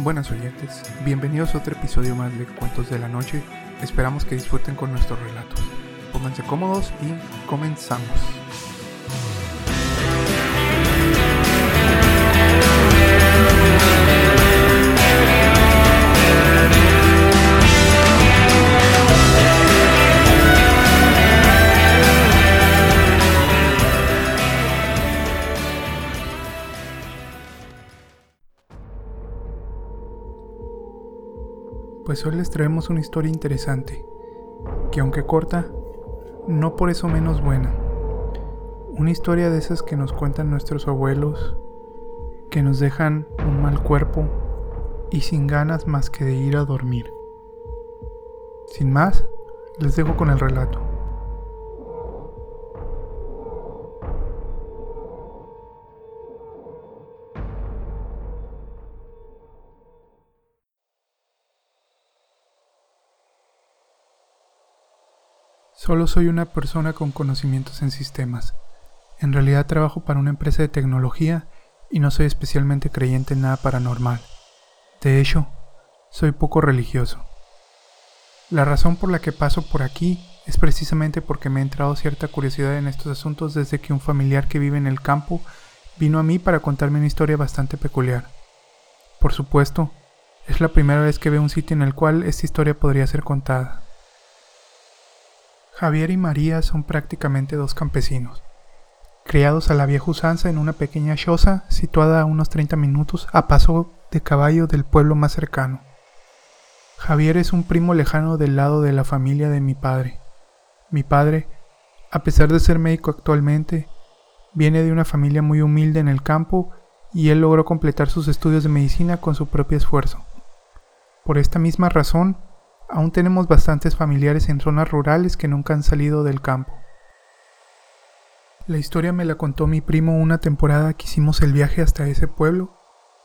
Buenas oyentes, bienvenidos a otro episodio más de Cuentos de la Noche. Esperamos que disfruten con nuestros relatos. Pónganse cómodos y comenzamos. Hoy les traemos una historia interesante, que aunque corta, no por eso menos buena. Una historia de esas que nos cuentan nuestros abuelos, que nos dejan un mal cuerpo y sin ganas más que de ir a dormir. Sin más, les dejo con el relato. Solo soy una persona con conocimientos en sistemas. En realidad trabajo para una empresa de tecnología y no soy especialmente creyente en nada paranormal. De hecho, soy poco religioso. La razón por la que paso por aquí es precisamente porque me ha entrado cierta curiosidad en estos asuntos desde que un familiar que vive en el campo vino a mí para contarme una historia bastante peculiar. Por supuesto, es la primera vez que veo un sitio en el cual esta historia podría ser contada. Javier y María son prácticamente dos campesinos, criados a la vieja usanza en una pequeña choza situada a unos 30 minutos a paso de caballo del pueblo más cercano. Javier es un primo lejano del lado de la familia de mi padre. Mi padre, a pesar de ser médico actualmente, viene de una familia muy humilde en el campo y él logró completar sus estudios de medicina con su propio esfuerzo. Por esta misma razón, Aún tenemos bastantes familiares en zonas rurales que nunca han salido del campo. La historia me la contó mi primo una temporada que hicimos el viaje hasta ese pueblo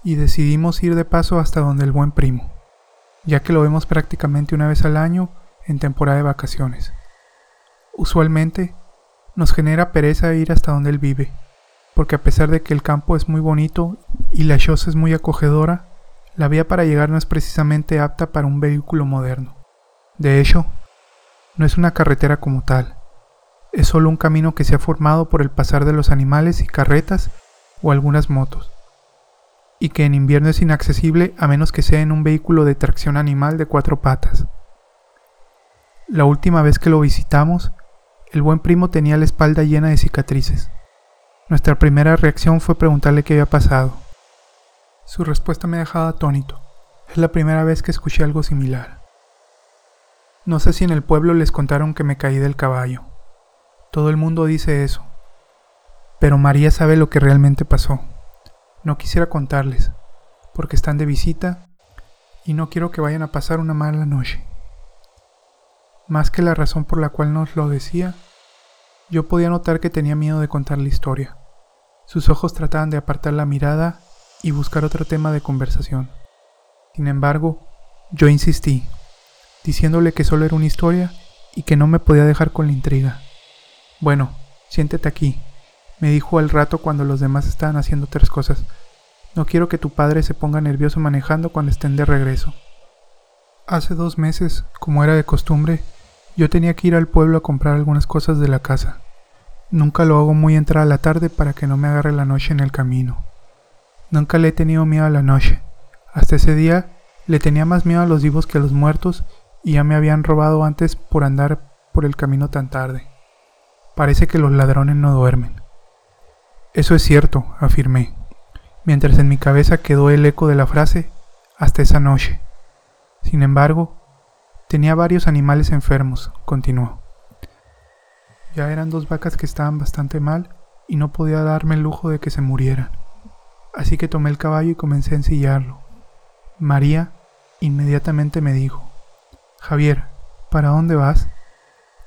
y decidimos ir de paso hasta donde el buen primo, ya que lo vemos prácticamente una vez al año en temporada de vacaciones. Usualmente nos genera pereza ir hasta donde él vive, porque a pesar de que el campo es muy bonito y la choza es muy acogedora, la vía para llegar no es precisamente apta para un vehículo moderno. De hecho, no es una carretera como tal, es solo un camino que se ha formado por el pasar de los animales y carretas o algunas motos, y que en invierno es inaccesible a menos que sea en un vehículo de tracción animal de cuatro patas. La última vez que lo visitamos, el buen primo tenía la espalda llena de cicatrices. Nuestra primera reacción fue preguntarle qué había pasado. Su respuesta me ha dejado atónito. Es la primera vez que escuché algo similar. No sé si en el pueblo les contaron que me caí del caballo. Todo el mundo dice eso. Pero María sabe lo que realmente pasó. No quisiera contarles, porque están de visita y no quiero que vayan a pasar una mala noche. Más que la razón por la cual nos lo decía, yo podía notar que tenía miedo de contar la historia. Sus ojos trataban de apartar la mirada y buscar otro tema de conversación. Sin embargo, yo insistí, diciéndole que solo era una historia y que no me podía dejar con la intriga. Bueno, siéntete aquí, me dijo al rato cuando los demás estaban haciendo otras cosas. No quiero que tu padre se ponga nervioso manejando cuando estén de regreso. Hace dos meses, como era de costumbre, yo tenía que ir al pueblo a comprar algunas cosas de la casa. Nunca lo hago muy entrar a la tarde para que no me agarre la noche en el camino. Nunca le he tenido miedo a la noche. Hasta ese día le tenía más miedo a los vivos que a los muertos y ya me habían robado antes por andar por el camino tan tarde. Parece que los ladrones no duermen. Eso es cierto, afirmé, mientras en mi cabeza quedó el eco de la frase hasta esa noche. Sin embargo, tenía varios animales enfermos, continuó. Ya eran dos vacas que estaban bastante mal y no podía darme el lujo de que se murieran así que tomé el caballo y comencé a ensillarlo. María inmediatamente me dijo, Javier, ¿para dónde vas?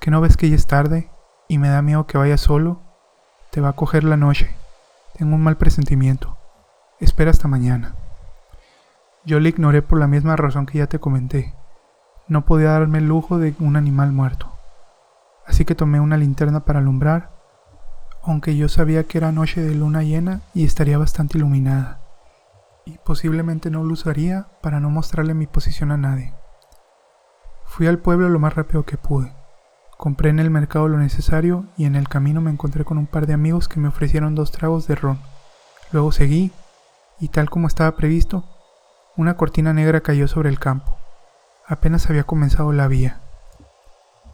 ¿Que no ves que ya es tarde y me da miedo que vayas solo? Te va a coger la noche. Tengo un mal presentimiento. Espera hasta mañana. Yo le ignoré por la misma razón que ya te comenté. No podía darme el lujo de un animal muerto. Así que tomé una linterna para alumbrar aunque yo sabía que era noche de luna llena y estaría bastante iluminada. y posiblemente no lo usaría para no mostrarle mi posición a nadie. Fui al pueblo lo más rápido que pude. Compré en el mercado lo necesario y en el camino me encontré con un par de amigos que me ofrecieron dos tragos de ron. Luego seguí y tal como estaba previsto, una cortina negra cayó sobre el campo. Apenas había comenzado la vía.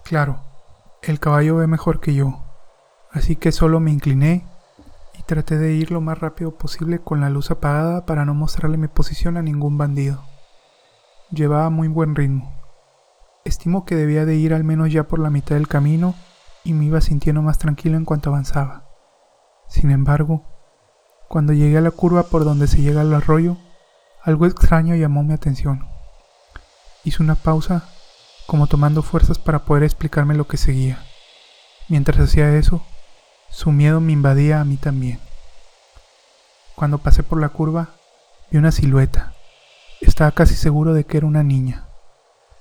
Claro, el caballo ve mejor que yo, así que solo me incliné y traté de ir lo más rápido posible con la luz apagada para no mostrarle mi posición a ningún bandido. Llevaba muy buen ritmo. Estimo que debía de ir al menos ya por la mitad del camino y me iba sintiendo más tranquilo en cuanto avanzaba. Sin embargo, cuando llegué a la curva por donde se llega al arroyo, algo extraño llamó mi atención. Hice una pausa, como tomando fuerzas para poder explicarme lo que seguía. Mientras hacía eso, su miedo me invadía a mí también. Cuando pasé por la curva, vi una silueta. Estaba casi seguro de que era una niña.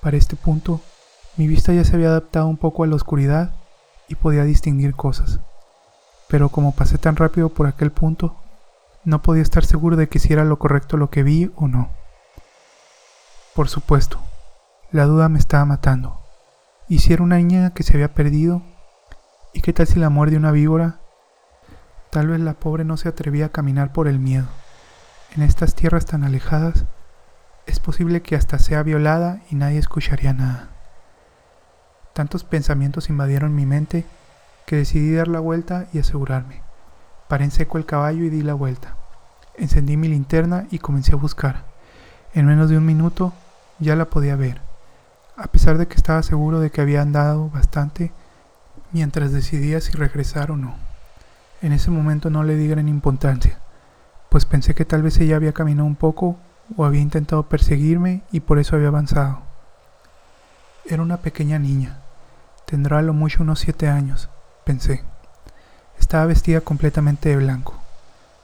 Para este punto, mi vista ya se había adaptado un poco a la oscuridad y podía distinguir cosas. Pero como pasé tan rápido por aquel punto, no podía estar seguro de que si era lo correcto lo que vi o no. Por supuesto, la duda me estaba matando. ¿Y si era una niña que se había perdido? ¿Y qué tal si la muerde una víbora? Tal vez la pobre no se atrevía a caminar por el miedo. En estas tierras tan alejadas, es posible que hasta sea violada y nadie escucharía nada. Tantos pensamientos invadieron mi mente que decidí dar la vuelta y asegurarme. Paré en seco el caballo y di la vuelta. Encendí mi linterna y comencé a buscar. En menos de un minuto ya la podía ver, a pesar de que estaba seguro de que había andado bastante mientras decidía si regresar o no. En ese momento no le di gran importancia, pues pensé que tal vez ella había caminado un poco o había intentado perseguirme y por eso había avanzado. Era una pequeña niña. Tendrá a lo mucho unos siete años, pensé. Estaba vestida completamente de blanco.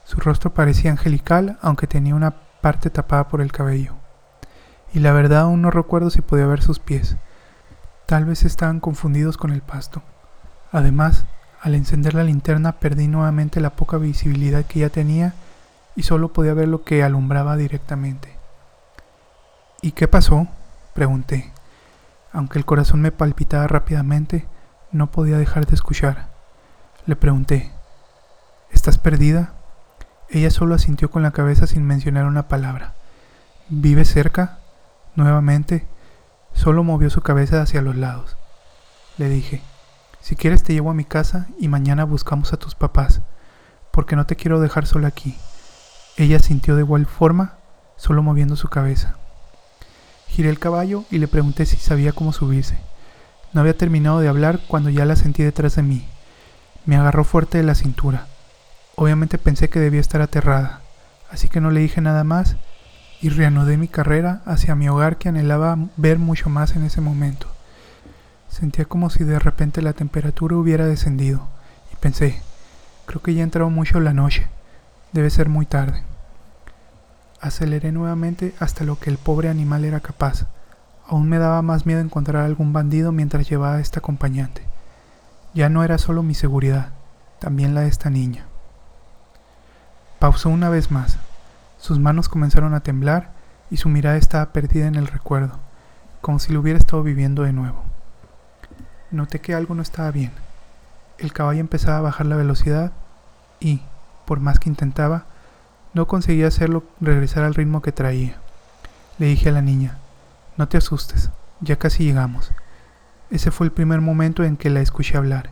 Su rostro parecía angelical, aunque tenía una parte tapada por el cabello. Y la verdad aún no recuerdo si podía ver sus pies. Tal vez estaban confundidos con el pasto. Además, al encender la linterna perdí nuevamente la poca visibilidad que ya tenía y solo podía ver lo que alumbraba directamente. ¿Y qué pasó? pregunté. Aunque el corazón me palpitaba rápidamente, no podía dejar de escuchar. Le pregunté, ¿estás perdida? Ella solo asintió con la cabeza sin mencionar una palabra. ¿Vive cerca? Nuevamente, solo movió su cabeza hacia los lados. Le dije, si quieres te llevo a mi casa y mañana buscamos a tus papás, porque no te quiero dejar sola aquí. Ella sintió de igual forma, solo moviendo su cabeza. Giré el caballo y le pregunté si sabía cómo subirse. No había terminado de hablar cuando ya la sentí detrás de mí. Me agarró fuerte de la cintura. Obviamente pensé que debía estar aterrada, así que no le dije nada más y reanudé mi carrera hacia mi hogar que anhelaba ver mucho más en ese momento. Sentía como si de repente la temperatura hubiera descendido y pensé, creo que ya entrado mucho la noche, debe ser muy tarde. Aceleré nuevamente hasta lo que el pobre animal era capaz. Aún me daba más miedo encontrar algún bandido mientras llevaba a esta acompañante. Ya no era solo mi seguridad, también la de esta niña. Pausó una vez más. Sus manos comenzaron a temblar y su mirada estaba perdida en el recuerdo, como si lo hubiera estado viviendo de nuevo. Noté que algo no estaba bien. El caballo empezaba a bajar la velocidad y, por más que intentaba, no conseguía hacerlo regresar al ritmo que traía. Le dije a la niña, no te asustes, ya casi llegamos. Ese fue el primer momento en que la escuché hablar.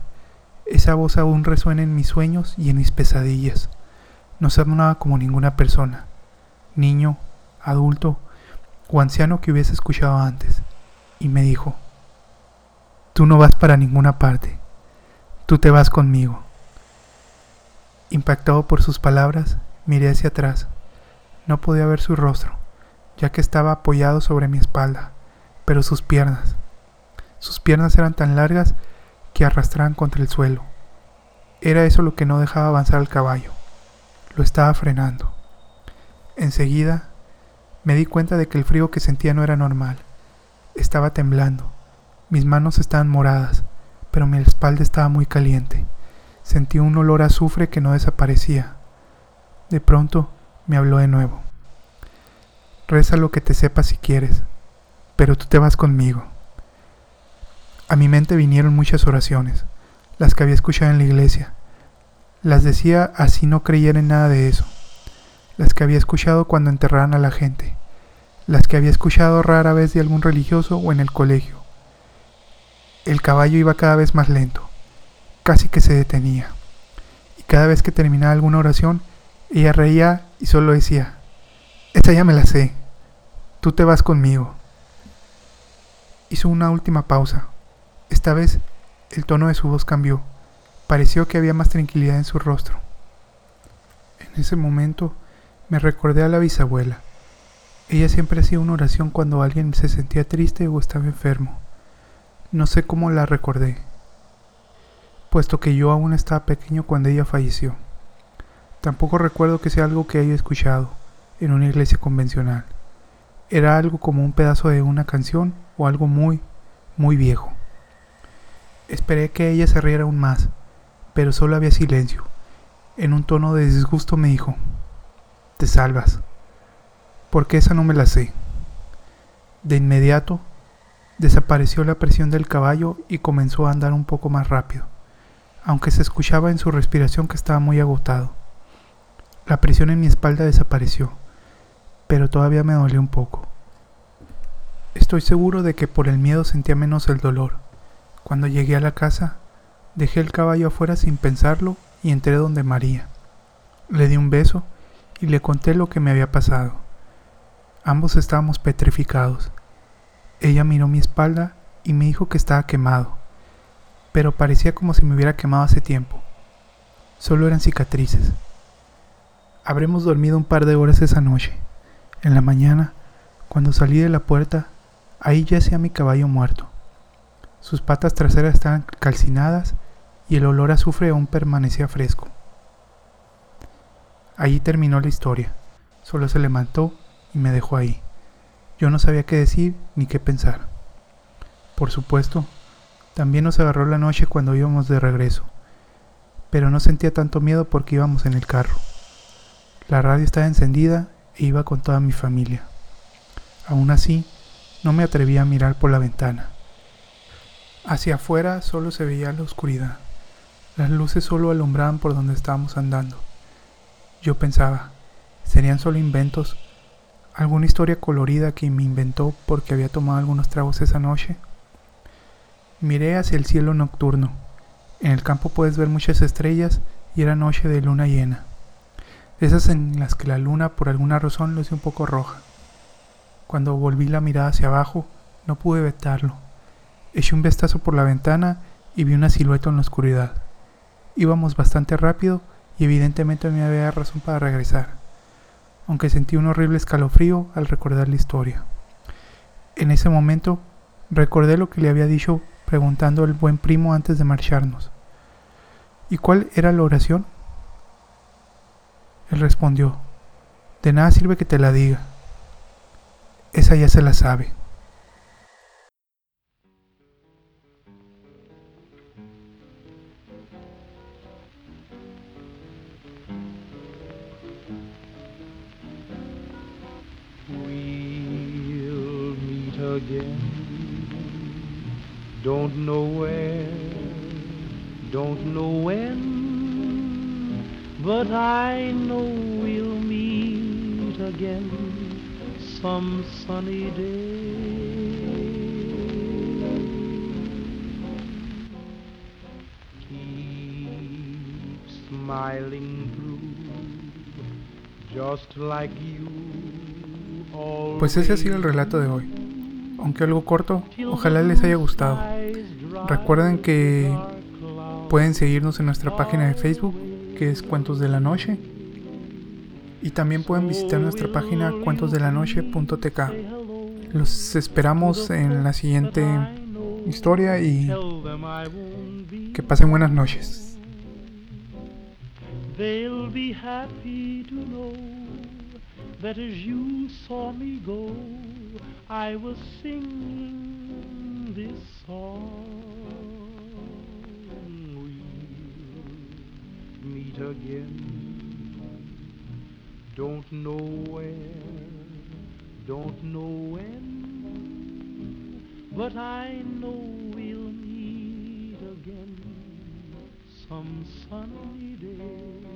Esa voz aún resuena en mis sueños y en mis pesadillas. No sonaba como ninguna persona, niño, adulto o anciano que hubiese escuchado antes. Y me dijo, tú no vas para ninguna parte, tú te vas conmigo. Impactado por sus palabras, Miré hacia atrás. No podía ver su rostro, ya que estaba apoyado sobre mi espalda, pero sus piernas. Sus piernas eran tan largas que arrastraban contra el suelo. Era eso lo que no dejaba avanzar al caballo. Lo estaba frenando. Enseguida me di cuenta de que el frío que sentía no era normal. Estaba temblando. Mis manos estaban moradas, pero mi espalda estaba muy caliente. Sentí un olor a azufre que no desaparecía. De pronto me habló de nuevo. Reza lo que te sepas si quieres, pero tú te vas conmigo. A mi mente vinieron muchas oraciones, las que había escuchado en la iglesia. Las decía así no creyera en nada de eso. Las que había escuchado cuando enterraban a la gente. Las que había escuchado rara vez de algún religioso o en el colegio. El caballo iba cada vez más lento, casi que se detenía. Y cada vez que terminaba alguna oración, ella reía y solo decía, esta ya me la sé, tú te vas conmigo. Hizo una última pausa. Esta vez el tono de su voz cambió. Pareció que había más tranquilidad en su rostro. En ese momento me recordé a la bisabuela. Ella siempre hacía una oración cuando alguien se sentía triste o estaba enfermo. No sé cómo la recordé, puesto que yo aún estaba pequeño cuando ella falleció. Tampoco recuerdo que sea algo que haya escuchado en una iglesia convencional. Era algo como un pedazo de una canción o algo muy, muy viejo. Esperé que ella se riera aún más, pero solo había silencio. En un tono de disgusto me dijo, te salvas, porque esa no me la sé. De inmediato, desapareció la presión del caballo y comenzó a andar un poco más rápido, aunque se escuchaba en su respiración que estaba muy agotado. La presión en mi espalda desapareció pero todavía me dolió un poco. Estoy seguro de que por el miedo sentía menos el dolor. Cuando llegué a la casa, dejé el caballo afuera sin pensarlo y entré donde María. Le di un beso y le conté lo que me había pasado. Ambos estábamos petrificados. Ella miró mi espalda y me dijo que estaba quemado, pero parecía como si me hubiera quemado hace tiempo. Solo eran cicatrices. Habremos dormido un par de horas esa noche. En la mañana, cuando salí de la puerta, ahí yacía mi caballo muerto. Sus patas traseras estaban calcinadas y el olor a azufre aún permanecía fresco. Allí terminó la historia. Solo se levantó y me dejó ahí. Yo no sabía qué decir ni qué pensar. Por supuesto, también nos agarró la noche cuando íbamos de regreso, pero no sentía tanto miedo porque íbamos en el carro. La radio estaba encendida e iba con toda mi familia. Aún así, no me atrevía a mirar por la ventana. Hacia afuera solo se veía la oscuridad. Las luces solo alumbraban por donde estábamos andando. Yo pensaba, ¿serían solo inventos? ¿Alguna historia colorida que me inventó porque había tomado algunos tragos esa noche? Miré hacia el cielo nocturno. En el campo puedes ver muchas estrellas y era noche de luna llena esas en las que la luna por alguna razón luce un poco roja. Cuando volví la mirada hacia abajo, no pude vetarlo. Eché un vistazo por la ventana y vi una silueta en la oscuridad. Íbamos bastante rápido y evidentemente me había razón para regresar, aunque sentí un horrible escalofrío al recordar la historia. En ese momento recordé lo que le había dicho preguntando al buen primo antes de marcharnos. ¿Y cuál era la oración? Él respondió, de nada sirve que te la diga. Esa ya se la sabe. Again. Don't know where, don't know when. But I know we'll meet again some sunny day. Keep smiling through, just like you. Pues ese ha sido el relato de hoy. Aunque algo corto, ojalá les haya gustado. Recuerden que pueden seguirnos en nuestra página de Facebook que es Cuentos de la Noche. Y también pueden visitar nuestra página cuentosdelanoche.tk. Los esperamos en la siguiente historia y que pasen buenas noches. I was singing this song. We'll meet again. Don't know where, don't know when, but I know we'll meet again some sunny day.